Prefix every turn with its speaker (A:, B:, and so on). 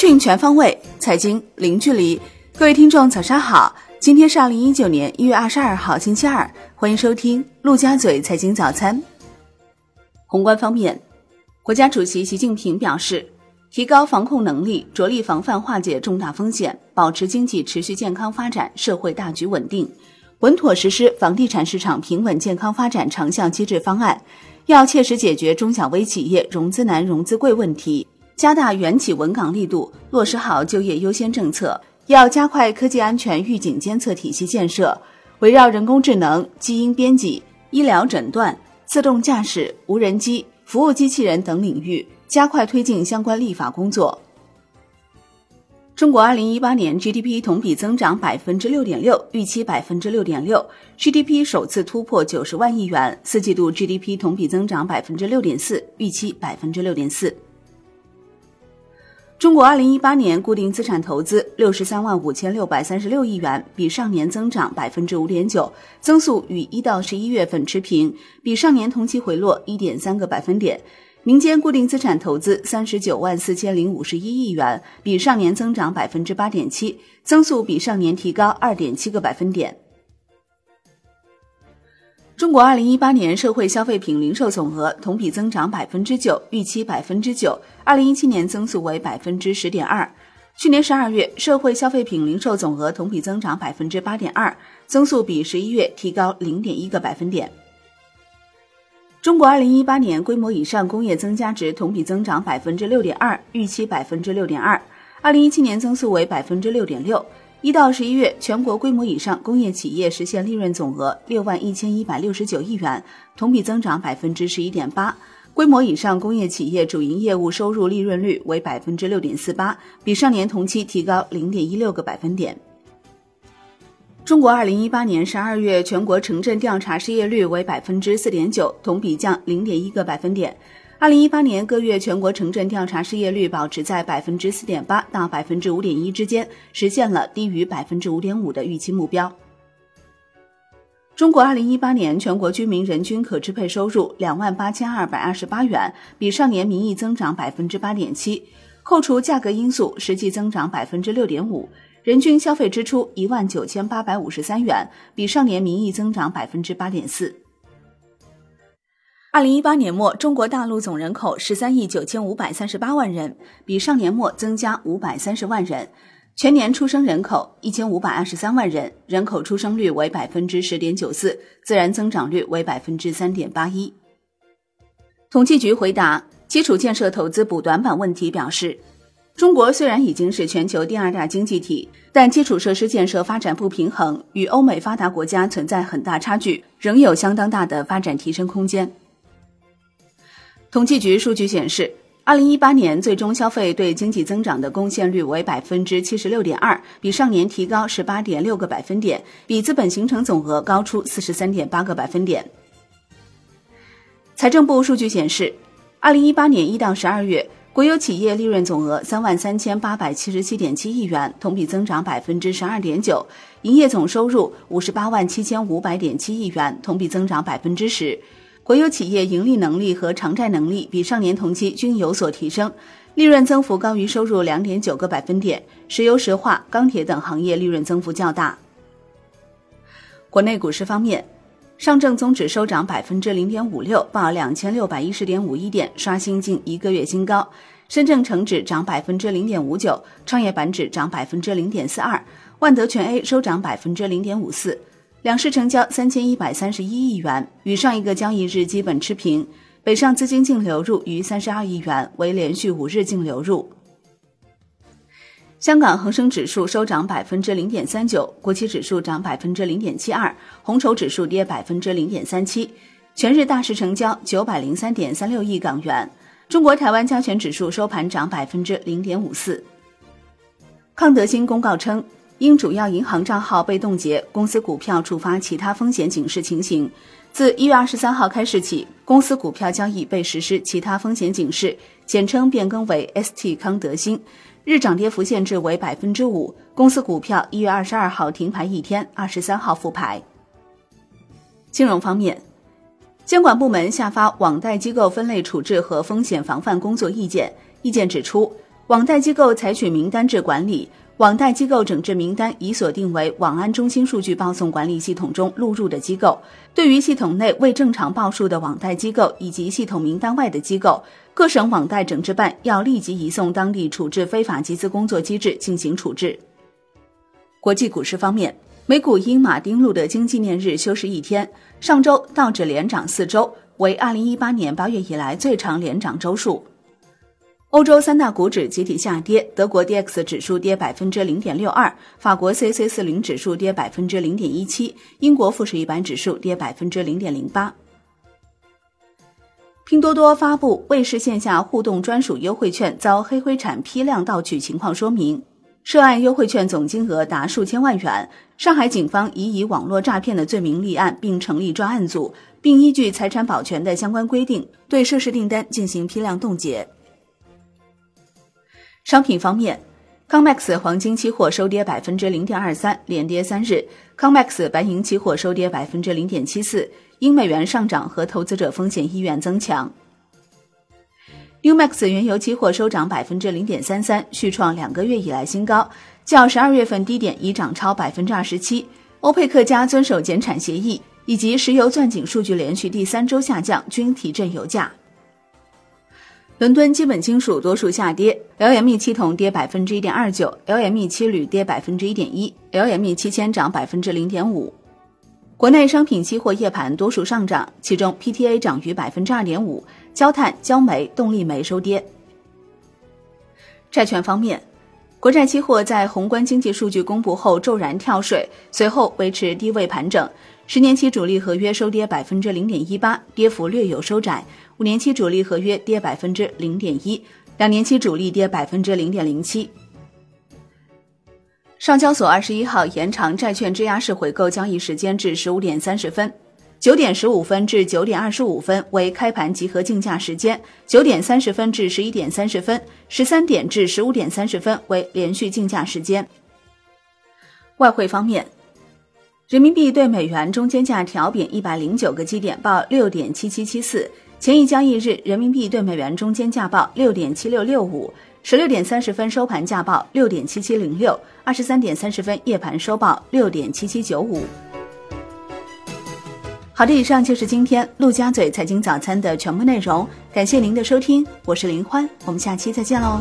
A: 讯全方位，财经零距离。各位听众，早上好！今天是二零一九年一月二十二号，星期二。欢迎收听陆家嘴财经早餐。宏观方面，国家主席习近平表示，提高防控能力，着力防范化解重大风险，保持经济持续健康发展，社会大局稳定，稳妥实施房地产市场平稳健康发展长效机制方案。要切实解决中小微企业融资难、融资贵问题。加大援企稳岗力度，落实好就业优先政策。要加快科技安全预警监测体系建设，围绕人工智能、基因编辑、医疗诊断、自动驾驶、无人机、服务机器人等领域，加快推进相关立法工作。中国二零一八年 GDP 同比增长百分之六点六，预期百分之六点六，GDP 首次突破九十万亿元。四季度 GDP 同比增长百分之六点四，预期百分之六点四。中国二零一八年固定资产投资六十三万五千六百三十六亿元，比上年增长百分之五点九，增速与一到十一月份持平，比上年同期回落一点三个百分点。民间固定资产投资三十九万四千零五十一亿元，比上年增长百分之八点七，增速比上年提高二点七个百分点。中国二零一八年社会消费品零售总额同比增长百分之九，预期百分之九。二零一七年增速为百分之十点二。去年十二月，社会消费品零售总额同比增长百分之八点二，增速比十一月提高零点一个百分点。中国二零一八年规模以上工业增加值同比增长百分之六点二，预期百分之六点二。二零一七年增速为百分之六点六。一到十一月，全国规模以上工业企业实现利润总额六万一千一百六十九亿元，同比增长百分之十一点八。规模以上工业企业主营业务收入利润率为百分之六点四八，比上年同期提高零点一六个百分点。中国二零一八年十二月全国城镇调查失业率为百分之四点九，同比降零点一个百分点。二零一八年各月全国城镇调查失业率保持在百分之四点八到百分之五点一之间，实现了低于百分之五点五的预期目标。中国二零一八年全国居民人均可支配收入两万八千二百二十八元，比上年名义增长百分之八点七，扣除价格因素，实际增长百分之六点五。人均消费支出一万九千八百五十三元，比上年名义增长百分之八点四。二零一八年末，中国大陆总人口十三亿九千五百三十八万人，比上年末增加五百三十万人。全年出生人口一千五百二十三万人，人口出生率为百分之十点九四，自然增长率为百分之三点八一。统计局回答基础建设投资补短板问题表示，中国虽然已经是全球第二大经济体，但基础设施建设发展不平衡，与欧美发达国家存在很大差距，仍有相当大的发展提升空间。统计局数据显示，二零一八年最终消费对经济增长的贡献率为百分之七十六点二，比上年提高十八点六个百分点，比资本形成总额高出四十三点八个百分点。财政部数据显示，二零一八年一到十二月，国有企业利润总额三万三千八百七十七点七亿元，同比增长百分之十二点九；营业总收入五十八万七千五百点七亿元，同比增长百分之十。国有企业盈利能力和偿债能力比上年同期均有所提升，利润增幅高于收入两点九个百分点。石油石化、钢铁等行业利润增幅较大。国内股市方面，上证综指收涨百分之零点五六，报两千六百一十点五一点，刷新近一个月新高。深圳成指涨百分之零点五九，创业板指涨百分之零点四二，万德全 A 收涨百分之零点五四。两市成交三千一百三十一亿元，与上一个交易日基本持平。北上资金净流入逾三十二亿元，为连续五日净流入。香港恒生指数收涨百分之零点三九，国企指数涨百分之零点七二，红筹指数跌百分之零点三七。全日大市成交九百零三点三六亿港元。中国台湾加权指数收盘涨百分之零点五四。康德新公告称。因主要银行账号被冻结，公司股票触发其他风险警示情形，自一月二十三号开始起，公司股票交易被实施其他风险警示，简称变更为 ST 康德新，日涨跌幅限制为百分之五。公司股票一月二十二号停牌一天，二十三号复牌。金融方面，监管部门下发网贷机构分类处置和风险防范工作意见，意见指出。网贷机构采取名单制管理，网贷机构整治名单已锁定为网安中心数据报送管理系统中录入的机构。对于系统内未正常报数的网贷机构以及系统名单外的机构，各省网贷整治办要立即移送当地处置非法集资工作机制进行处置。国际股市方面，美股因马丁路德金纪念日休市一天，上周道指连涨四周，为二零一八年八月以来最长连涨周数。欧洲三大股指集体下跌，德国 D X 指数跌百分之零点六二，法国 C C 四零指数跌百分之零点一七，英国富时一百指数跌百分之零点零八。拼多多发布卫视线下互动专属优惠券遭黑灰产批量盗取情况说明，涉案优惠券总金额达数千万元。上海警方已以网络诈骗的罪名立案，并成立专案组，并依据财产保全的相关规定，对涉事订单进行批量冻结。商品方面，COMEX 黄金期货收跌百分之零点二三，连跌三日；COMEX 白银期货收跌百分之零点七四，因美元上涨和投资者风险意愿增强。Umax 原油期货收涨百分之零点三三，续创两个月以来新高，较十二月份低点已涨超百分之二十七。欧佩克加遵守减产协议，以及石油钻井数据连续第三周下降，均提振油价。伦敦基本金属多数下跌，LME 七铜跌百分之一点二九，LME 七铝跌百分之一点一，LME 七千涨百分之零点五。国内商品期货夜盘多数上涨，其中 PTA 涨逾百分之二点五，焦炭、焦煤、动力煤收跌。债券方面，国债期货在宏观经济数据公布后骤然跳水，随后维持低位盘整。十年期主力合约收跌百分之零点一八，跌幅略有收窄。五年期主力合约跌百分之零点一，两年期主力跌百分之零点零七。上交所二十一号延长债券质押式回购交易时间至十五点三十分，九点十五分至九点二十五分为开盘集合竞价时间，九点三十分至十一点三十分，十三点至十五点三十分为连续竞价时间。外汇方面，人民币对美元中间价调贬一百零九个基点，报六点七七七四。前一交易日，人民币对美元中间价报六点七六六五，十六点三十分收盘价报六点七七零六，二十三点三十分夜盘收报六点七七九五。好的，以上就是今天陆家嘴财经早餐的全部内容，感谢您的收听，我是林欢，我们下期再见喽。